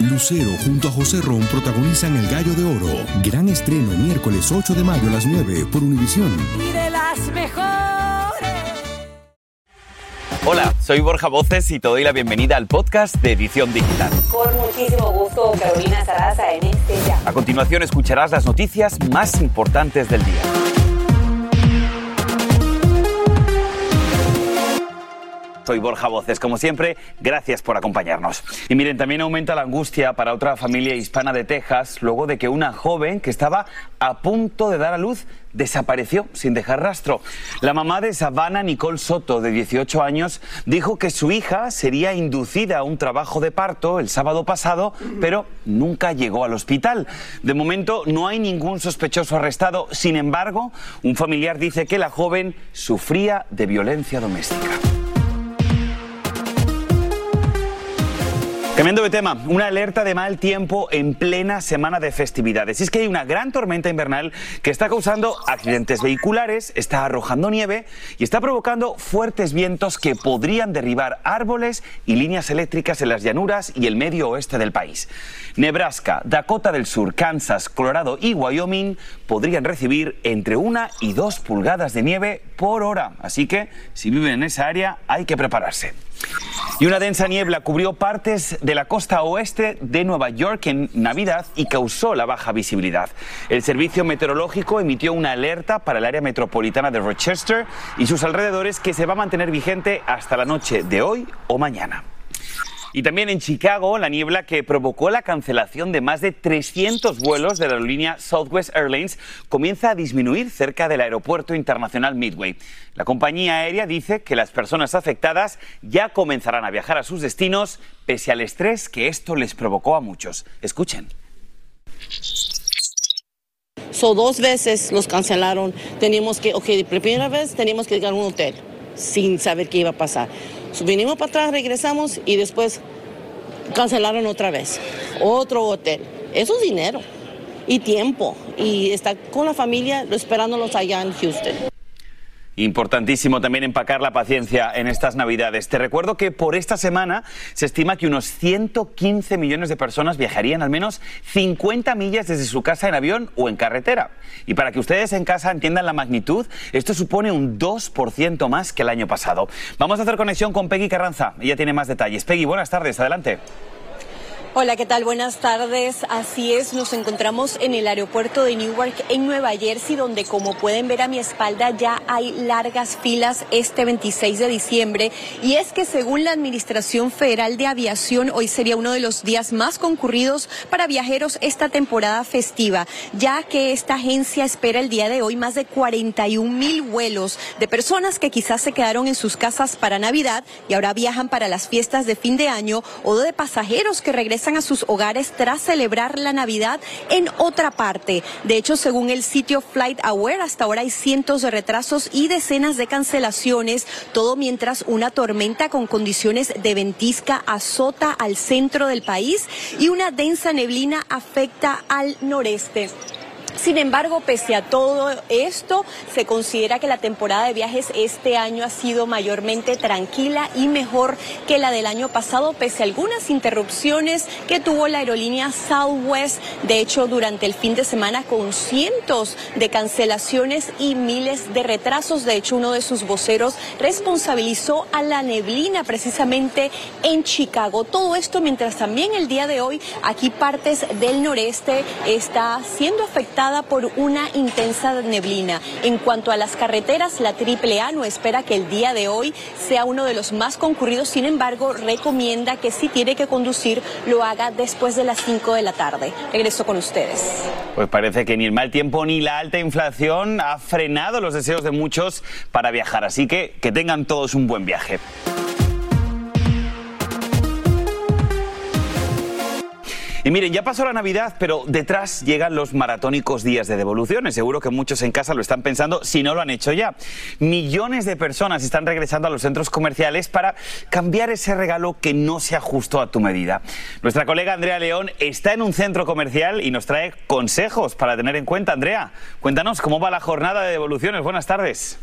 Lucero junto a José Ron protagonizan El Gallo de Oro. Gran estreno miércoles 8 de mayo a las 9 por Univisión. Y de las mejores. Hola, soy Borja Voces y te doy la bienvenida al podcast de Edición Digital. Con muchísimo gusto, Carolina Sarasa en este ya. A continuación escucharás las noticias más importantes del día. Soy Borja Voces, como siempre, gracias por acompañarnos. Y miren, también aumenta la angustia para otra familia hispana de Texas luego de que una joven que estaba a punto de dar a luz desapareció sin dejar rastro. La mamá de Savannah, Nicole Soto, de 18 años, dijo que su hija sería inducida a un trabajo de parto el sábado pasado, pero nunca llegó al hospital. De momento no hay ningún sospechoso arrestado. Sin embargo, un familiar dice que la joven sufría de violencia doméstica. Cambiando de tema, una alerta de mal tiempo en plena semana de festividades. Y es que hay una gran tormenta invernal que está causando accidentes vehiculares, está arrojando nieve y está provocando fuertes vientos que podrían derribar árboles y líneas eléctricas en las llanuras y el medio oeste del país. Nebraska, Dakota del Sur, Kansas, Colorado y Wyoming podrían recibir entre una y dos pulgadas de nieve por hora. Así que si viven en esa área hay que prepararse. Y una densa niebla cubrió partes de la costa oeste de Nueva York en Navidad y causó la baja visibilidad. El servicio meteorológico emitió una alerta para el área metropolitana de Rochester y sus alrededores que se va a mantener vigente hasta la noche de hoy o mañana. Y también en Chicago, la niebla que provocó la cancelación de más de 300 vuelos de la aerolínea Southwest Airlines comienza a disminuir cerca del aeropuerto internacional Midway. La compañía aérea dice que las personas afectadas ya comenzarán a viajar a sus destinos pese al estrés que esto les provocó a muchos. Escuchen. So, dos veces los cancelaron. Teníamos que, ok, primera vez teníamos que llegar a un hotel sin saber qué iba a pasar. Vinimos para atrás, regresamos y después cancelaron otra vez. Otro hotel. Eso es dinero y tiempo. Y está con la familia esperándolos allá en Houston. Importantísimo también empacar la paciencia en estas Navidades. Te recuerdo que por esta semana se estima que unos 115 millones de personas viajarían al menos 50 millas desde su casa en avión o en carretera. Y para que ustedes en casa entiendan la magnitud, esto supone un 2% más que el año pasado. Vamos a hacer conexión con Peggy Carranza. Ella tiene más detalles. Peggy, buenas tardes. Adelante. Hola, ¿qué tal? Buenas tardes. Así es, nos encontramos en el aeropuerto de Newark en Nueva Jersey, donde como pueden ver a mi espalda ya hay largas filas este 26 de diciembre. Y es que según la Administración Federal de Aviación, hoy sería uno de los días más concurridos para viajeros esta temporada festiva, ya que esta agencia espera el día de hoy más de 41 mil vuelos de personas que quizás se quedaron en sus casas para Navidad y ahora viajan para las fiestas de fin de año o de pasajeros que regresan a sus hogares tras celebrar la Navidad en otra parte. De hecho, según el sitio Flight Aware, hasta ahora hay cientos de retrasos y decenas de cancelaciones, todo mientras una tormenta con condiciones de ventisca azota al centro del país y una densa neblina afecta al noreste. Sin embargo, pese a todo esto, se considera que la temporada de viajes este año ha sido mayormente tranquila y mejor que la del año pasado, pese a algunas interrupciones que tuvo la aerolínea Southwest. De hecho, durante el fin de semana con cientos de cancelaciones y miles de retrasos. De hecho, uno de sus voceros responsabilizó a la neblina precisamente en Chicago. Todo esto mientras también el día de hoy aquí partes del noreste está siendo afectada por una intensa neblina. En cuanto a las carreteras, la AAA no espera que el día de hoy sea uno de los más concurridos, sin embargo, recomienda que si tiene que conducir, lo haga después de las 5 de la tarde. Regreso con ustedes. Pues parece que ni el mal tiempo ni la alta inflación ha frenado los deseos de muchos para viajar, así que que tengan todos un buen viaje. Y miren, ya pasó la Navidad, pero detrás llegan los maratónicos días de devoluciones. Seguro que muchos en casa lo están pensando si no lo han hecho ya. Millones de personas están regresando a los centros comerciales para cambiar ese regalo que no se ajustó a tu medida. Nuestra colega Andrea León está en un centro comercial y nos trae consejos para tener en cuenta. Andrea, cuéntanos cómo va la jornada de devoluciones. Buenas tardes.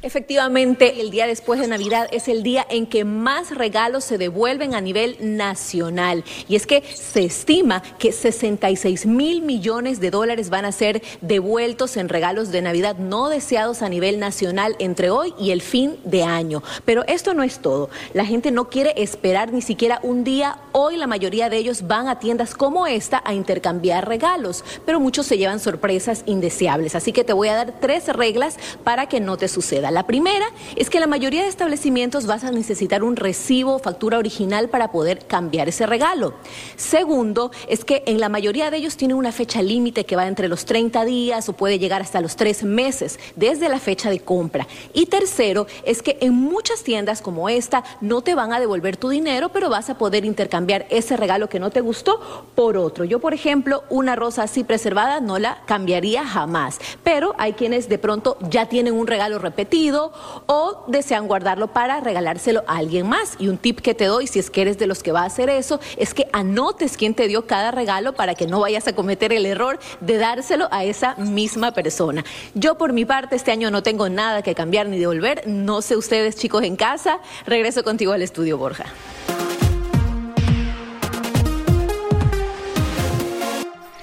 Efectivamente, el día después de Navidad es el día en que más regalos se devuelven a nivel nacional. Y es que se estima que 66 mil millones de dólares van a ser devueltos en regalos de Navidad no deseados a nivel nacional entre hoy y el fin de año. Pero esto no es todo. La gente no quiere esperar ni siquiera un día. Hoy la mayoría de ellos van a tiendas como esta a intercambiar regalos, pero muchos se llevan sorpresas indeseables. Así que te voy a dar tres reglas para que no te suceda. La primera es que la mayoría de establecimientos vas a necesitar un recibo o factura original para poder cambiar ese regalo. Segundo, es que en la mayoría de ellos tienen una fecha límite que va entre los 30 días o puede llegar hasta los tres meses desde la fecha de compra. Y tercero, es que en muchas tiendas como esta no te van a devolver tu dinero, pero vas a poder intercambiar ese regalo que no te gustó por otro. Yo, por ejemplo, una rosa así preservada no la cambiaría jamás, pero hay quienes de pronto ya tienen un regalo repetido o desean guardarlo para regalárselo a alguien más. Y un tip que te doy, si es que eres de los que va a hacer eso, es que anotes quién te dio cada regalo para que no vayas a cometer el error de dárselo a esa misma persona. Yo por mi parte este año no tengo nada que cambiar ni devolver. No sé ustedes chicos en casa. Regreso contigo al estudio Borja.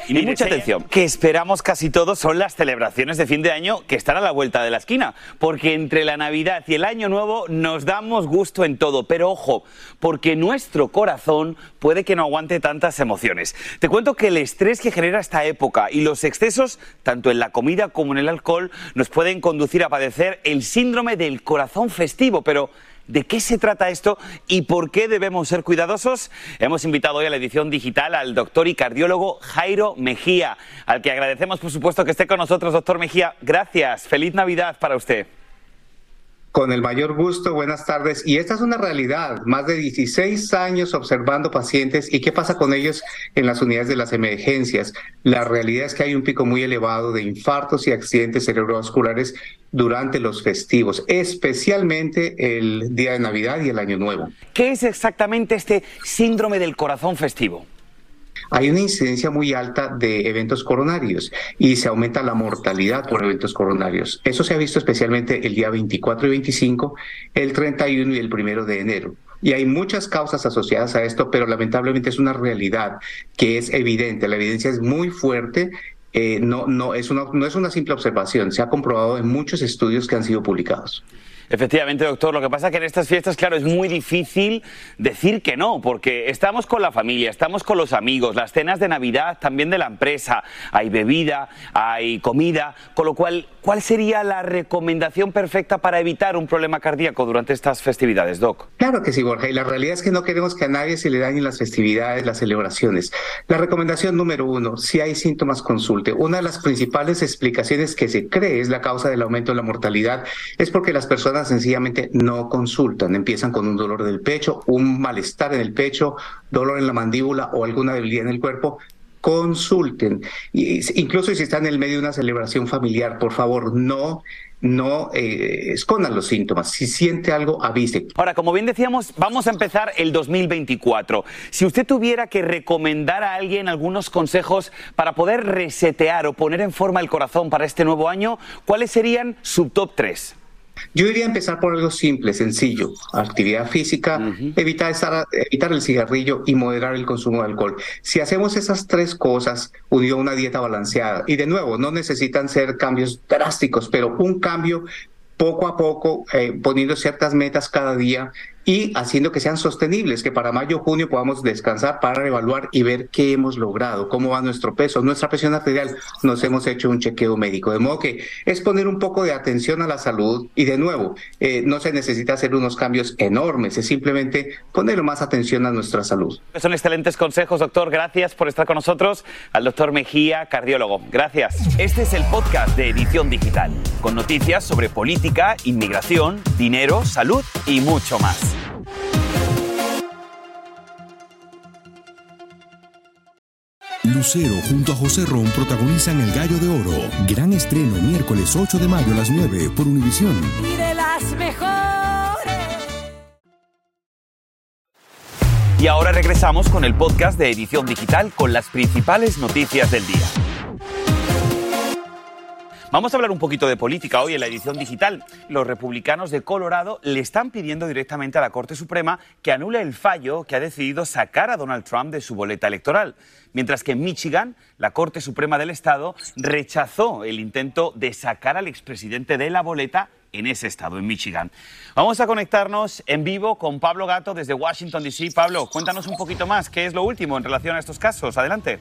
Y mucha atención, que esperamos casi todos son las celebraciones de fin de año que están a la vuelta de la esquina, porque entre la Navidad y el Año Nuevo nos damos gusto en todo, pero ojo, porque nuestro corazón puede que no aguante tantas emociones. Te cuento que el estrés que genera esta época y los excesos, tanto en la comida como en el alcohol, nos pueden conducir a padecer el síndrome del corazón festivo, pero ¿De qué se trata esto y por qué debemos ser cuidadosos? Hemos invitado hoy a la edición digital al doctor y cardiólogo Jairo Mejía, al que agradecemos por supuesto que esté con nosotros, doctor Mejía. Gracias. Feliz Navidad para usted. Con el mayor gusto, buenas tardes. Y esta es una realidad, más de 16 años observando pacientes y qué pasa con ellos en las unidades de las emergencias. La realidad es que hay un pico muy elevado de infartos y accidentes cerebrovasculares durante los festivos, especialmente el día de Navidad y el Año Nuevo. ¿Qué es exactamente este síndrome del corazón festivo? Hay una incidencia muy alta de eventos coronarios y se aumenta la mortalidad por eventos coronarios. Eso se ha visto especialmente el día 24 y 25, el 31 y el 1 de enero. Y hay muchas causas asociadas a esto, pero lamentablemente es una realidad que es evidente. La evidencia es muy fuerte eh, no, no, es una, no es una simple observación, se ha comprobado en muchos estudios que han sido publicados. Efectivamente, doctor. Lo que pasa es que en estas fiestas, claro, es muy difícil decir que no, porque estamos con la familia, estamos con los amigos, las cenas de Navidad también de la empresa, hay bebida, hay comida, con lo cual, ¿cuál sería la recomendación perfecta para evitar un problema cardíaco durante estas festividades, doc? Claro que sí, Borja, y la realidad es que no queremos que a nadie se le dañen las festividades, las celebraciones. La recomendación número uno, si hay síntomas, consulte. Una de las principales explicaciones que se cree es la causa del aumento de la mortalidad es porque las personas sencillamente no consultan, empiezan con un dolor del pecho, un malestar en el pecho, dolor en la mandíbula o alguna debilidad en el cuerpo, consulten. incluso si están en el medio de una celebración familiar, por favor, no no eh, escondan los síntomas. Si siente algo, avise. Ahora, como bien decíamos, vamos a empezar el 2024. Si usted tuviera que recomendar a alguien algunos consejos para poder resetear o poner en forma el corazón para este nuevo año, ¿cuáles serían su top 3? Yo iría a empezar por algo simple, sencillo, actividad física, evitar, evitar el cigarrillo y moderar el consumo de alcohol. Si hacemos esas tres cosas, unido a una dieta balanceada, y de nuevo, no necesitan ser cambios drásticos, pero un cambio poco a poco, eh, poniendo ciertas metas cada día y haciendo que sean sostenibles, que para mayo o junio podamos descansar para evaluar y ver qué hemos logrado, cómo va nuestro peso, nuestra presión arterial, nos hemos hecho un chequeo médico. De modo que es poner un poco de atención a la salud y de nuevo, eh, no se necesita hacer unos cambios enormes, es simplemente poner más atención a nuestra salud. Son excelentes consejos, doctor. Gracias por estar con nosotros. Al doctor Mejía, cardiólogo. Gracias. Este es el podcast de Edición Digital, con noticias sobre política, inmigración, dinero, salud y mucho más. Lucero junto a José Ron protagonizan El Gallo de Oro. Gran estreno miércoles 8 de mayo a las 9 por Univisión. Y de las mejores. Y ahora regresamos con el podcast de Edición Digital con las principales noticias del día. Vamos a hablar un poquito de política hoy en la edición digital. Los republicanos de Colorado le están pidiendo directamente a la Corte Suprema que anule el fallo que ha decidido sacar a Donald Trump de su boleta electoral. Mientras que en Michigan, la Corte Suprema del Estado rechazó el intento de sacar al expresidente de la boleta en ese estado, en Michigan. Vamos a conectarnos en vivo con Pablo Gato desde Washington, D.C. Pablo, cuéntanos un poquito más, ¿qué es lo último en relación a estos casos? Adelante.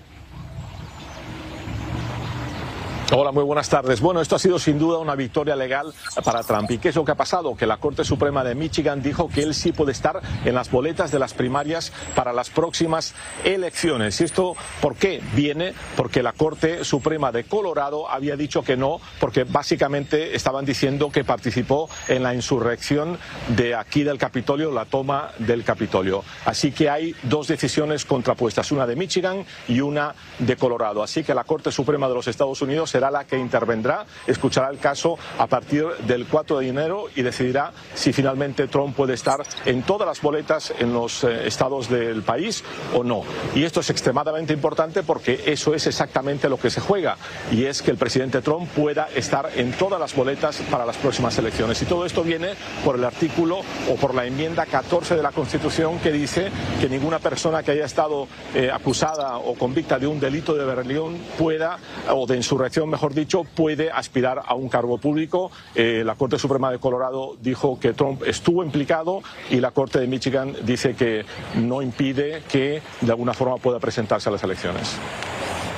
Hola, muy buenas tardes. Bueno, esto ha sido sin duda una victoria legal para Trump. ¿Y qué es lo que ha pasado? Que la Corte Suprema de Michigan dijo que él sí puede estar en las boletas de las primarias para las próximas elecciones. ¿Y esto por qué? Viene porque la Corte Suprema de Colorado había dicho que no, porque básicamente estaban diciendo que participó en la insurrección de aquí del Capitolio, la toma del Capitolio. Así que hay dos decisiones contrapuestas, una de Michigan y una de Colorado. Así que la Corte Suprema de los Estados Unidos será la que intervendrá, escuchará el caso a partir del 4 de enero y decidirá si finalmente Trump puede estar en todas las boletas en los eh, estados del país o no. Y esto es extremadamente importante porque eso es exactamente lo que se juega y es que el presidente Trump pueda estar en todas las boletas para las próximas elecciones. Y todo esto viene por el artículo o por la enmienda 14 de la Constitución que dice que ninguna persona que haya estado eh, acusada o convicta de un delito de rebelión pueda o de insurrección mejor dicho, puede aspirar a un cargo público. Eh, la Corte Suprema de Colorado dijo que Trump estuvo implicado y la Corte de Michigan dice que no impide que de alguna forma pueda presentarse a las elecciones.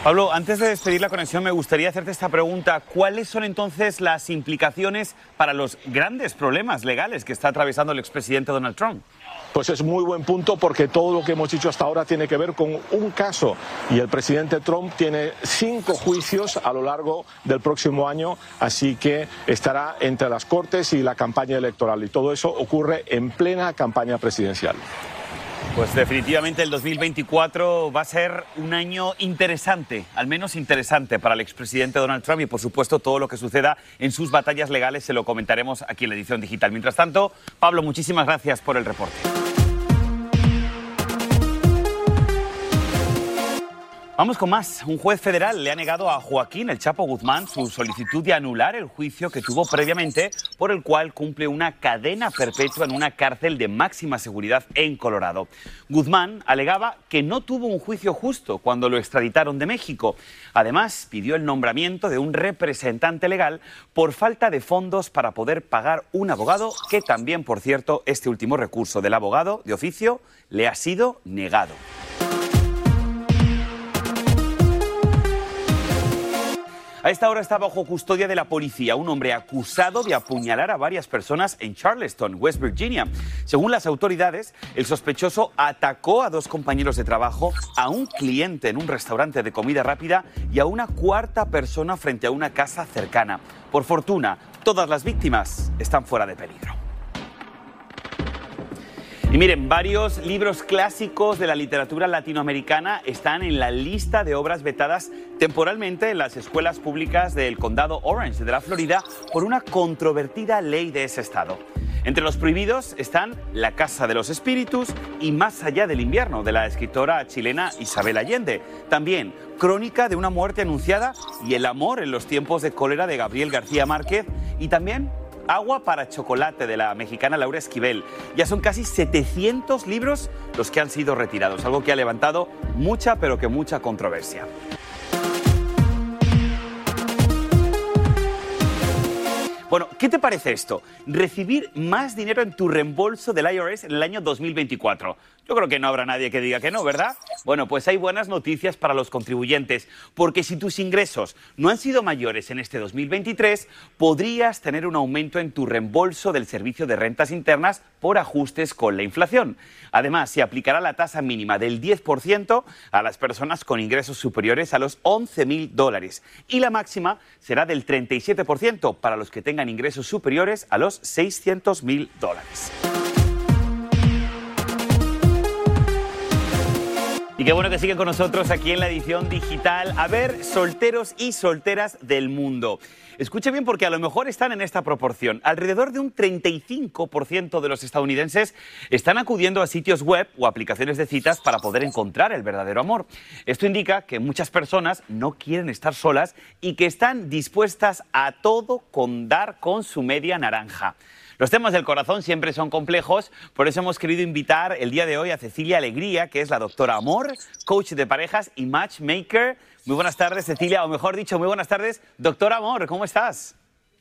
Pablo, antes de despedir la conexión, me gustaría hacerte esta pregunta. ¿Cuáles son entonces las implicaciones para los grandes problemas legales que está atravesando el expresidente Donald Trump? Pues es muy buen punto porque todo lo que hemos dicho hasta ahora tiene que ver con un caso y el presidente Trump tiene cinco juicios a lo largo del próximo año, así que estará entre las Cortes y la campaña electoral y todo eso ocurre en plena campaña presidencial. Pues definitivamente el 2024 va a ser un año interesante, al menos interesante para el expresidente Donald Trump y por supuesto todo lo que suceda en sus batallas legales se lo comentaremos aquí en la edición digital. Mientras tanto, Pablo, muchísimas gracias por el reporte. Vamos con más. Un juez federal le ha negado a Joaquín El Chapo Guzmán su solicitud de anular el juicio que tuvo previamente por el cual cumple una cadena perpetua en una cárcel de máxima seguridad en Colorado. Guzmán alegaba que no tuvo un juicio justo cuando lo extraditaron de México. Además, pidió el nombramiento de un representante legal por falta de fondos para poder pagar un abogado que también, por cierto, este último recurso del abogado de oficio le ha sido negado. A esta hora está bajo custodia de la policía un hombre acusado de apuñalar a varias personas en Charleston, West Virginia. Según las autoridades, el sospechoso atacó a dos compañeros de trabajo, a un cliente en un restaurante de comida rápida y a una cuarta persona frente a una casa cercana. Por fortuna, todas las víctimas están fuera de peligro. Y miren, varios libros clásicos de la literatura latinoamericana están en la lista de obras vetadas temporalmente en las escuelas públicas del condado Orange de la Florida por una controvertida ley de ese estado. Entre los prohibidos están La Casa de los Espíritus y Más allá del invierno de la escritora chilena Isabel Allende. También Crónica de una muerte anunciada y El amor en los tiempos de cólera de Gabriel García Márquez y también Agua para chocolate de la mexicana Laura Esquivel. Ya son casi 700 libros los que han sido retirados, algo que ha levantado mucha, pero que mucha controversia. Bueno, ¿qué te parece esto? Recibir más dinero en tu reembolso del IRS en el año 2024. Yo creo que no habrá nadie que diga que no, ¿verdad? Bueno, pues hay buenas noticias para los contribuyentes, porque si tus ingresos no han sido mayores en este 2023, podrías tener un aumento en tu reembolso del servicio de rentas internas por ajustes con la inflación. Además, se aplicará la tasa mínima del 10% a las personas con ingresos superiores a los 11 mil dólares y la máxima será del 37% para los que tengan ingresos superiores a los 600 mil dólares. Y qué bueno que siguen con nosotros aquí en la edición digital. A ver, solteros y solteras del mundo. Escuche bien porque a lo mejor están en esta proporción. Alrededor de un 35% de los estadounidenses están acudiendo a sitios web o aplicaciones de citas para poder encontrar el verdadero amor. Esto indica que muchas personas no quieren estar solas y que están dispuestas a todo con dar con su media naranja. Los temas del corazón siempre son complejos, por eso hemos querido invitar el día de hoy a Cecilia Alegría, que es la doctora Amor, coach de parejas y matchmaker. Muy buenas tardes, Cecilia, o mejor dicho, muy buenas tardes, doctora Amor, ¿cómo estás?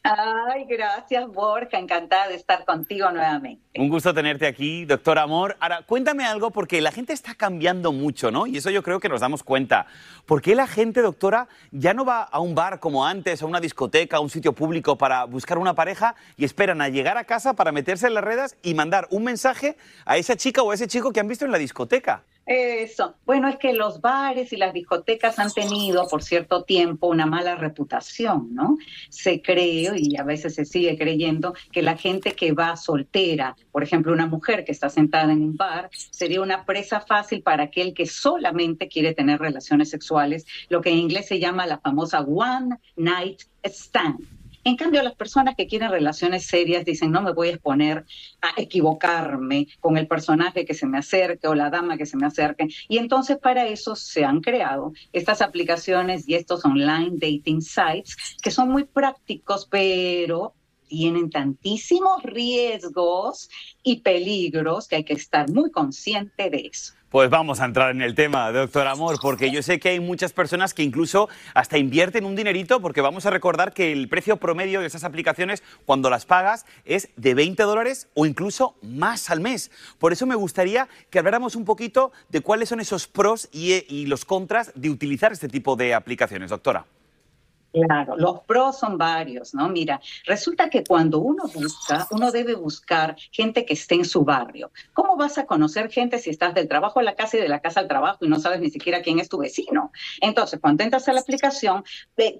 Ay, gracias Borja, encantada de estar contigo nuevamente. Un gusto tenerte aquí, doctor Amor. Ahora, cuéntame algo porque la gente está cambiando mucho, ¿no? Y eso yo creo que nos damos cuenta. ¿Por qué la gente, doctora, ya no va a un bar como antes, a una discoteca, a un sitio público para buscar una pareja y esperan a llegar a casa para meterse en las redes y mandar un mensaje a esa chica o a ese chico que han visto en la discoteca? Eso. Bueno, es que los bares y las discotecas han tenido por cierto tiempo una mala reputación, ¿no? Se cree y a veces se sigue creyendo que la gente que va soltera, por ejemplo, una mujer que está sentada en un bar, sería una presa fácil para aquel que solamente quiere tener relaciones sexuales, lo que en inglés se llama la famosa one night stand. En cambio, las personas que quieren relaciones serias dicen, no me voy a exponer a equivocarme con el personaje que se me acerque o la dama que se me acerque. Y entonces para eso se han creado estas aplicaciones y estos online dating sites que son muy prácticos, pero tienen tantísimos riesgos y peligros que hay que estar muy consciente de eso. Pues vamos a entrar en el tema, doctor Amor, porque yo sé que hay muchas personas que incluso hasta invierten un dinerito, porque vamos a recordar que el precio promedio de esas aplicaciones, cuando las pagas, es de 20 dólares o incluso más al mes. Por eso me gustaría que habláramos un poquito de cuáles son esos pros y, y los contras de utilizar este tipo de aplicaciones, doctora. Claro, los pros son varios, ¿no? Mira, resulta que cuando uno busca, uno debe buscar gente que esté en su barrio. ¿Cómo vas a conocer gente si estás del trabajo a la casa y de la casa al trabajo y no sabes ni siquiera quién es tu vecino? Entonces, cuando entras a la aplicación,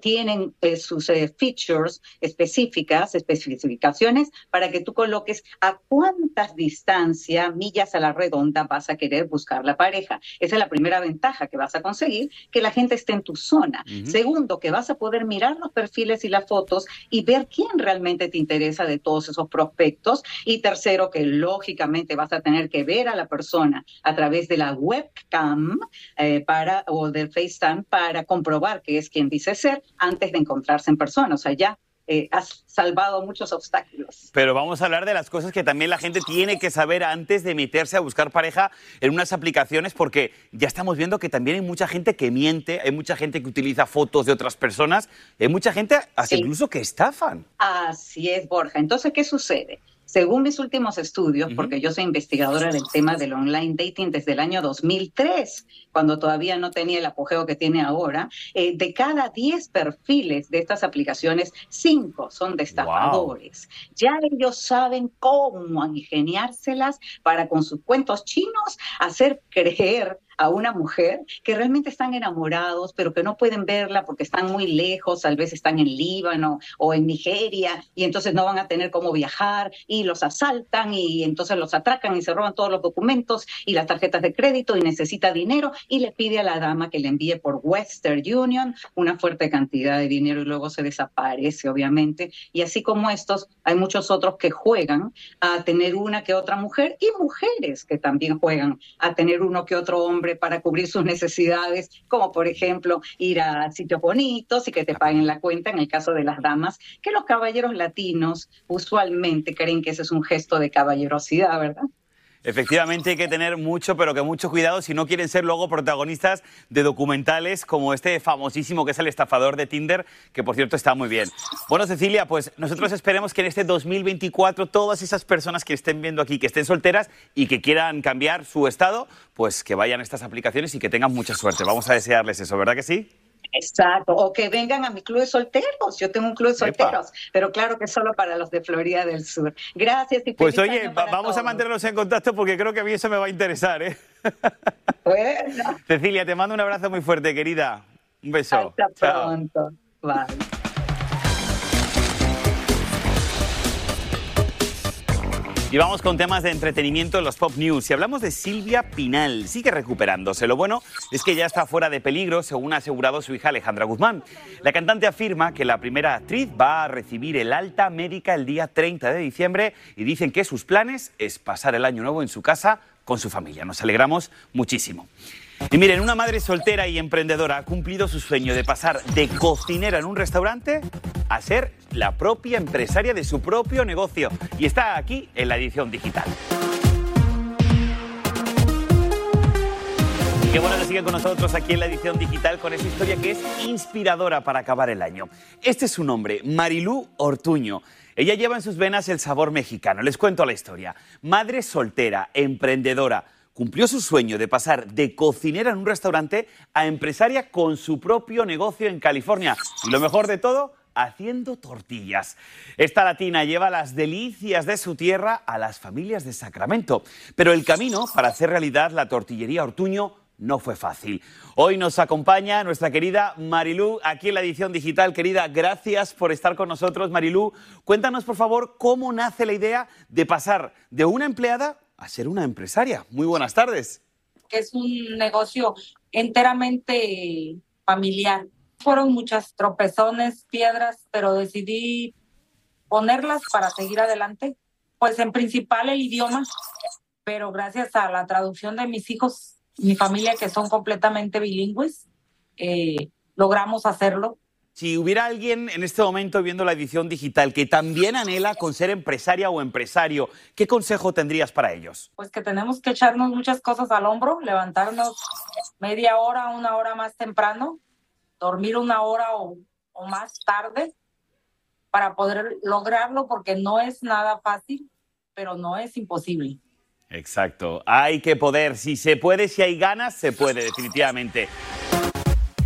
tienen eh, sus eh, features específicas, especificaciones para que tú coloques a cuántas distancia, millas a la redonda vas a querer buscar la pareja. Esa es la primera ventaja que vas a conseguir, que la gente esté en tu zona. Segundo, que vas a poder mirar los perfiles y las fotos y ver quién realmente te interesa de todos esos prospectos. Y tercero, que lógicamente vas a tener que ver a la persona a través de la webcam eh, para, o del FaceTime para comprobar que es quien dice ser antes de encontrarse en persona. O sea, ya eh, has salvado muchos obstáculos. Pero vamos a hablar de las cosas que también la gente tiene que saber antes de meterse a buscar pareja en unas aplicaciones, porque ya estamos viendo que también hay mucha gente que miente, hay mucha gente que utiliza fotos de otras personas, hay mucha gente hasta incluso que estafan. Así es, Borja. Entonces, ¿qué sucede? Según mis últimos estudios, porque yo soy investigadora del tema del online dating desde el año 2003, cuando todavía no tenía el apogeo que tiene ahora, eh, de cada 10 perfiles de estas aplicaciones, 5 son de estafadores. Ya ellos saben cómo ingeniárselas para con sus cuentos chinos hacer creer a una mujer que realmente están enamorados, pero que no pueden verla porque están muy lejos, tal vez están en Líbano o en Nigeria, y entonces no van a tener cómo viajar, y los asaltan, y entonces los atracan y se roban todos los documentos y las tarjetas de crédito, y necesita dinero, y le pide a la dama que le envíe por Western Union una fuerte cantidad de dinero, y luego se desaparece, obviamente. Y así como estos, hay muchos otros que juegan a tener una que otra mujer, y mujeres que también juegan a tener uno que otro hombre para cubrir sus necesidades, como por ejemplo ir a sitios bonitos y que te paguen la cuenta, en el caso de las damas, que los caballeros latinos usualmente creen que ese es un gesto de caballerosidad, ¿verdad? Efectivamente hay que tener mucho, pero que mucho cuidado si no quieren ser luego protagonistas de documentales como este famosísimo que es el estafador de Tinder, que por cierto está muy bien. Bueno, Cecilia, pues nosotros esperemos que en este 2024 todas esas personas que estén viendo aquí, que estén solteras y que quieran cambiar su estado, pues que vayan a estas aplicaciones y que tengan mucha suerte. Vamos a desearles eso, ¿verdad que sí? Exacto, o que vengan a mi club de solteros. Yo tengo un club de solteros, pero claro que solo para los de Florida del Sur. Gracias y Pues oye, vamos a mantenernos en contacto porque creo que a mí eso me va a interesar, ¿eh? Bueno. Cecilia, te mando un abrazo muy fuerte, querida. Un beso. Hasta pronto. Bye. Y vamos con temas de entretenimiento en los Pop News. Y hablamos de Silvia Pinal. Sigue recuperándose. Lo bueno es que ya está fuera de peligro, según ha asegurado su hija Alejandra Guzmán. La cantante afirma que la primera actriz va a recibir el alta médica el día 30 de diciembre y dicen que sus planes es pasar el año nuevo en su casa con su familia. Nos alegramos muchísimo. Y miren, una madre soltera y emprendedora ha cumplido su sueño de pasar de cocinera en un restaurante a ser la propia empresaria de su propio negocio. Y está aquí en la edición digital. Qué bueno que sigan con nosotros aquí en la edición digital con esa historia que es inspiradora para acabar el año. Este es su nombre, Marilú Ortuño. Ella lleva en sus venas el sabor mexicano. Les cuento la historia. Madre soltera, emprendedora cumplió su sueño de pasar de cocinera en un restaurante a empresaria con su propio negocio en California. Y lo mejor de todo, haciendo tortillas. Esta latina lleva las delicias de su tierra a las familias de Sacramento. Pero el camino para hacer realidad la tortillería Ortuño no fue fácil. Hoy nos acompaña nuestra querida Marilú aquí en la edición digital. Querida, gracias por estar con nosotros, Marilú. Cuéntanos, por favor, cómo nace la idea de pasar de una empleada a ser una empresaria. Muy buenas tardes. Es un negocio enteramente familiar. Fueron muchas tropezones, piedras, pero decidí ponerlas para seguir adelante. Pues en principal el idioma, pero gracias a la traducción de mis hijos, mi familia que son completamente bilingües, eh, logramos hacerlo si hubiera alguien en este momento viendo la edición digital que también anhela con ser empresaria o empresario, ¿qué consejo tendrías para ellos? Pues que tenemos que echarnos muchas cosas al hombro, levantarnos media hora, una hora más temprano, dormir una hora o, o más tarde para poder lograrlo, porque no es nada fácil, pero no es imposible. Exacto, hay que poder, si se puede, si hay ganas, se puede, definitivamente.